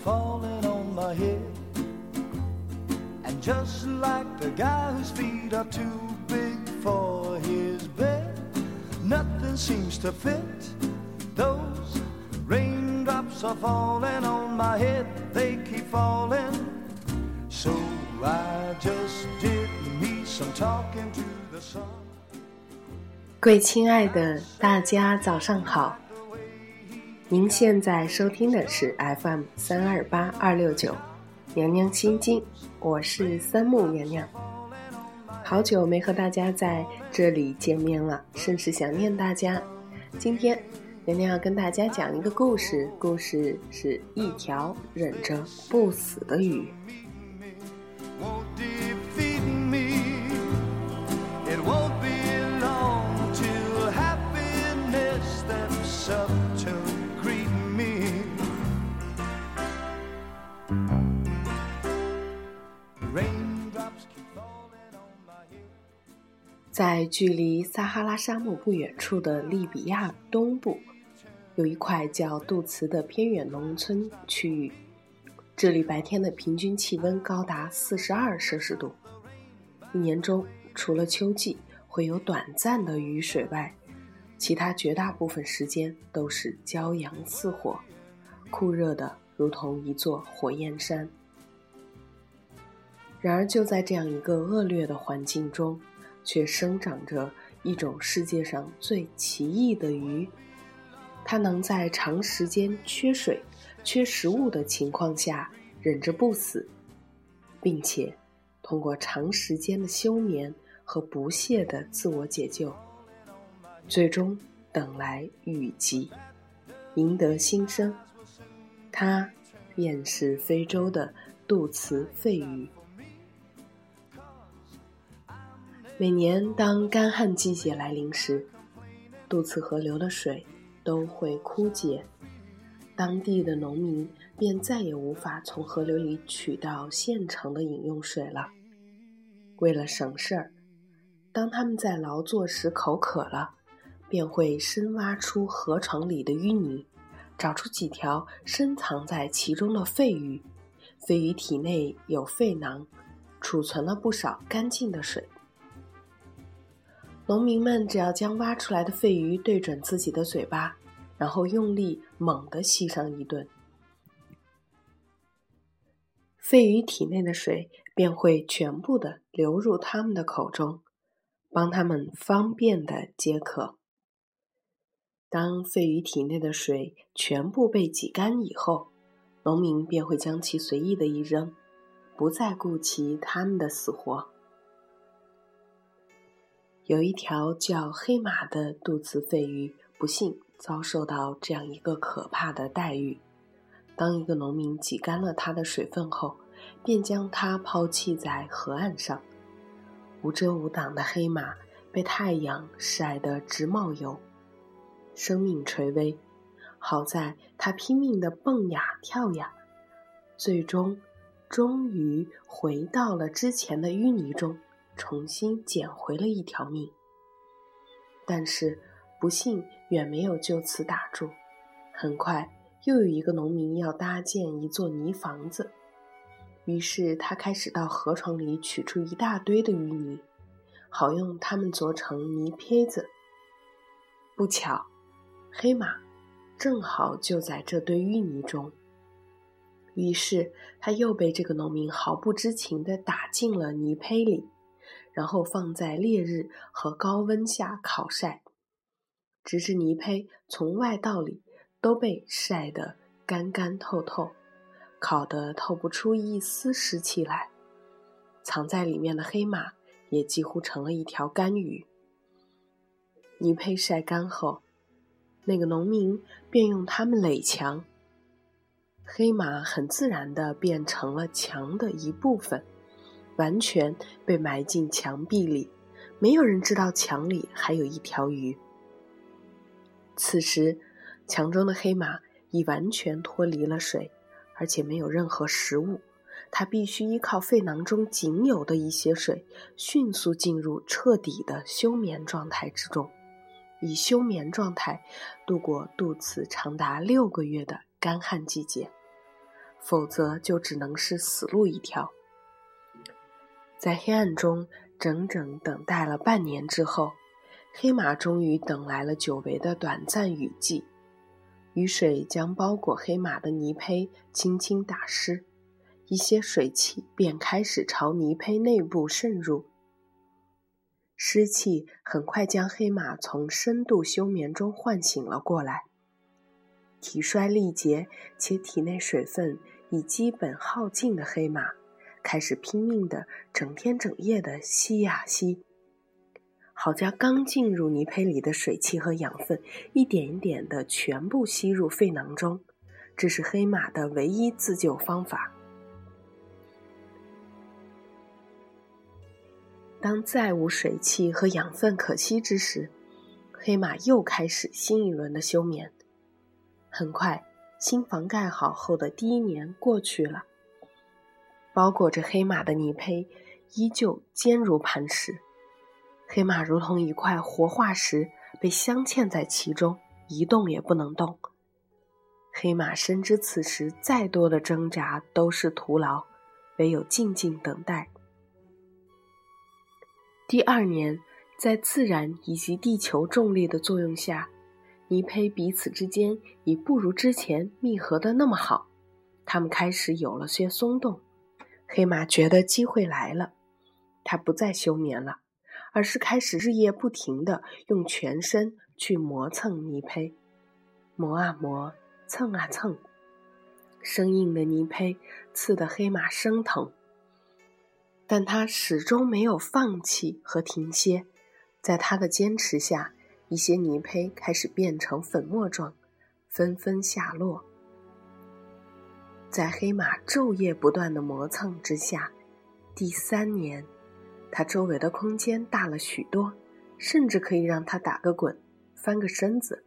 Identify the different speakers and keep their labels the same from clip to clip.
Speaker 1: falling on my head. And just like the guy whose feet are too big for his bed, nothing seems to fit. Those raindrops are falling on my head, they keep falling. So I just did me some talking to the sun.
Speaker 2: 各位亲爱的大家早上好， 您现在收听的是 FM 三二八二六九，娘娘心经，我是三木娘娘。好久没和大家在这里见面了，甚是想念大家。今天娘娘要跟大家讲一个故事，故事是一条忍着不死的鱼。在距离撒哈拉沙漠不远处的利比亚东部，有一块叫杜茨的偏远农村区域。这里白天的平均气温高达四十二摄氏度。一年中，除了秋季会有短暂的雨水外，其他绝大部分时间都是骄阳似火，酷热的如同一座火焰山。然而，就在这样一个恶劣的环境中，却生长着一种世界上最奇异的鱼。它能在长时间缺水、缺食物的情况下忍着不死，并且通过长时间的休眠和不懈的自我解救，最终等来雨季，赢得新生。它便是非洲的杜茨肺鱼。每年当干旱季节来临时，杜茨河流的水都会枯竭，当地的农民便再也无法从河流里取到现成的饮用水了。为了省事儿，当他们在劳作时口渴了，便会深挖出河床里的淤泥，找出几条深藏在其中的肺鱼。肺鱼体内有肺囊，储存了不少干净的水。农民们只要将挖出来的肺鱼对准自己的嘴巴，然后用力猛地吸上一顿，肺鱼体内的水便会全部的流入他们的口中，帮他们方便的解渴。当肺鱼体内的水全部被挤干以后，农民便会将其随意的一扔，不再顾及他们的死活。有一条叫黑马的肚子肺鱼，不幸遭受到这样一个可怕的待遇：当一个农民挤干了它的水分后，便将它抛弃在河岸上。无遮无挡的黑马被太阳晒得直冒油，生命垂危。好在它拼命地蹦呀跳呀，最终终于回到了之前的淤泥中。重新捡回了一条命，但是不幸远没有就此打住。很快，又有一个农民要搭建一座泥房子，于是他开始到河床里取出一大堆的淤泥，好用它们做成泥坯子。不巧，黑马正好就在这堆淤泥中，于是他又被这个农民毫不知情地打进了泥坯里。然后放在烈日和高温下烤晒，直至泥胚从外到里都被晒得干干透透，烤得透不出一丝湿气来。藏在里面的黑马也几乎成了一条干鱼。泥胚晒干后，那个农民便用它们垒墙，黑马很自然地变成了墙的一部分。完全被埋进墙壁里，没有人知道墙里还有一条鱼。此时，墙中的黑马已完全脱离了水，而且没有任何食物。它必须依靠肺囊中仅有的一些水，迅速进入彻底的休眠状态之中，以休眠状态度过度此长达六个月的干旱季节。否则就只能是死路一条。在黑暗中整整等待了半年之后，黑马终于等来了久违的短暂雨季。雨水将包裹黑马的泥胚轻轻打湿，一些水汽便开始朝泥胚内部渗入。湿气很快将黑马从深度休眠中唤醒了过来。体衰力竭且体内水分已基本耗尽的黑马，开始拼命的整天整夜的吸呀吸。好将刚进入泥胚里的水汽和养分一点一点的全部吸入肺囊中，这是黑马的唯一自救方法。当再无水汽和养分可吸之时，黑马又开始新一轮的休眠。很快，新房盖好后的第一年过去了，包裹着黑马的泥胚依旧坚如磐石。黑马如同一块活化石，被镶嵌在其中，一动也不能动。黑马深知此时再多的挣扎都是徒劳，唯有静静等待。第二年，在自然以及地球重力的作用下，泥胚彼此之间已不如之前密合的那么好，它们开始有了些松动。黑马觉得机会来了，它不再休眠了。而是开始日夜不停地用全身去磨蹭泥胚，磨啊磨，蹭啊蹭，生硬的泥胚刺得黑马生疼。但他始终没有放弃和停歇，在他的坚持下，一些泥胚开始变成粉末状，纷纷下落。在黑马昼夜不断的磨蹭之下，第三年。它周围的空间大了许多，甚至可以让它打个滚，翻个身子。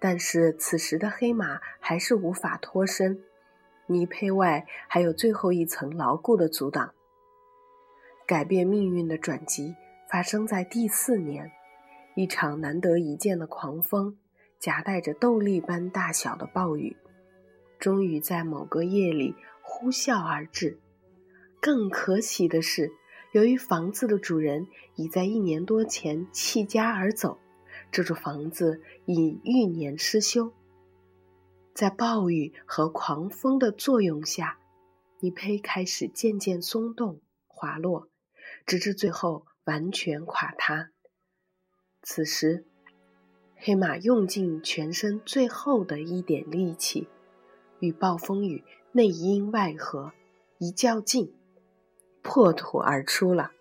Speaker 2: 但是此时的黑马还是无法脱身，泥胚外还有最后一层牢固的阻挡。改变命运的转机发生在第四年，一场难得一见的狂风，夹带着豆粒般大小的暴雨，终于在某个夜里呼啸而至。更可喜的是。由于房子的主人已在一年多前弃家而走，这座房子已逾年失修。在暴雨和狂风的作用下，泥胚开始渐渐松动、滑落，直至最后完全垮塌。此时，黑马用尽全身最后的一点力气，与暴风雨内因外合，一较劲。破土而出了。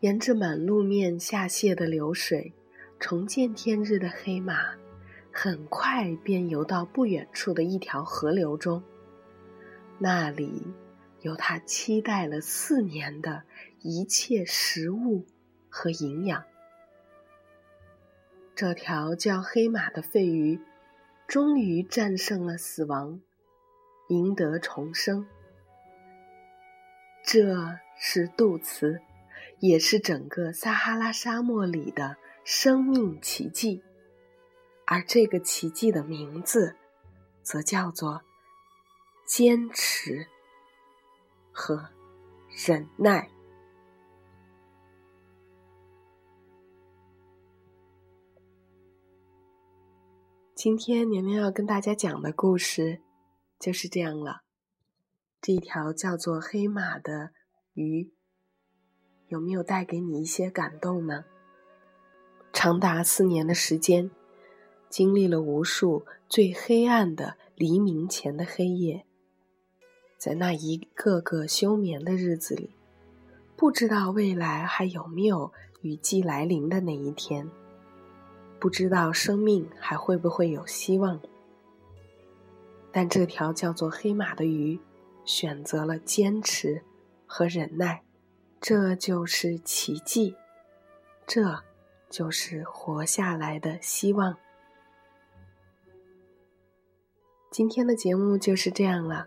Speaker 2: 沿着满路面下泻的流水，重见天日的黑马，很快便游到不远处的一条河流中。那里有他期待了四年的一切食物和营养。这条叫黑马的肺鱼，终于战胜了死亡。赢得重生，这是杜茨，也是整个撒哈拉沙漠里的生命奇迹。而这个奇迹的名字，则叫做坚持和忍耐。今天娘娘要跟大家讲的故事。就是这样了。这条叫做黑马的鱼，有没有带给你一些感动呢？长达四年的时间，经历了无数最黑暗的黎明前的黑夜，在那一个个休眠的日子里，不知道未来还有没有雨季来临的那一天，不知道生命还会不会有希望。但这条叫做黑马的鱼，选择了坚持和忍耐，这就是奇迹，这就是活下来的希望。今天的节目就是这样了，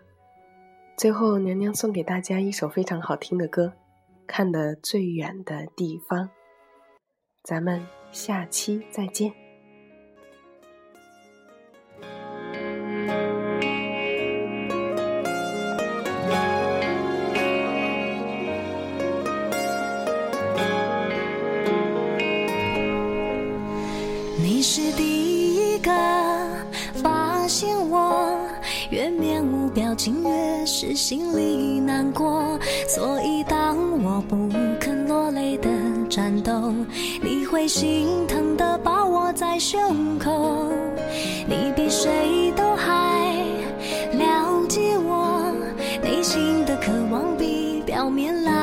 Speaker 2: 最后娘娘送给大家一首非常好听的歌，《看得最远的地方》，咱们下期再见。
Speaker 3: 你是第一个发现我越面无表情越是心里难过所以颤抖你会心疼的抱我在胸口。你比谁都还了解我内心的渴望比表面来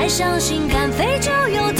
Speaker 3: 还相信敢飞就有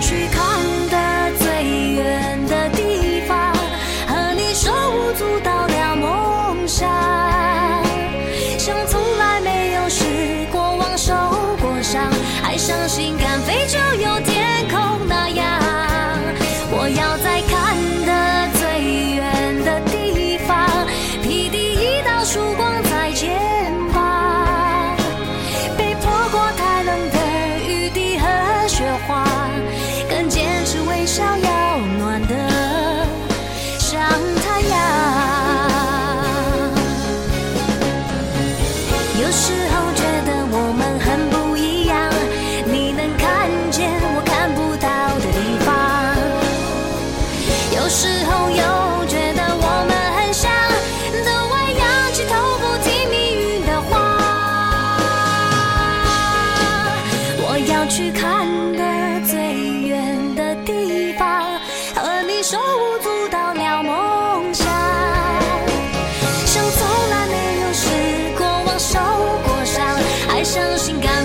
Speaker 3: 去看相信。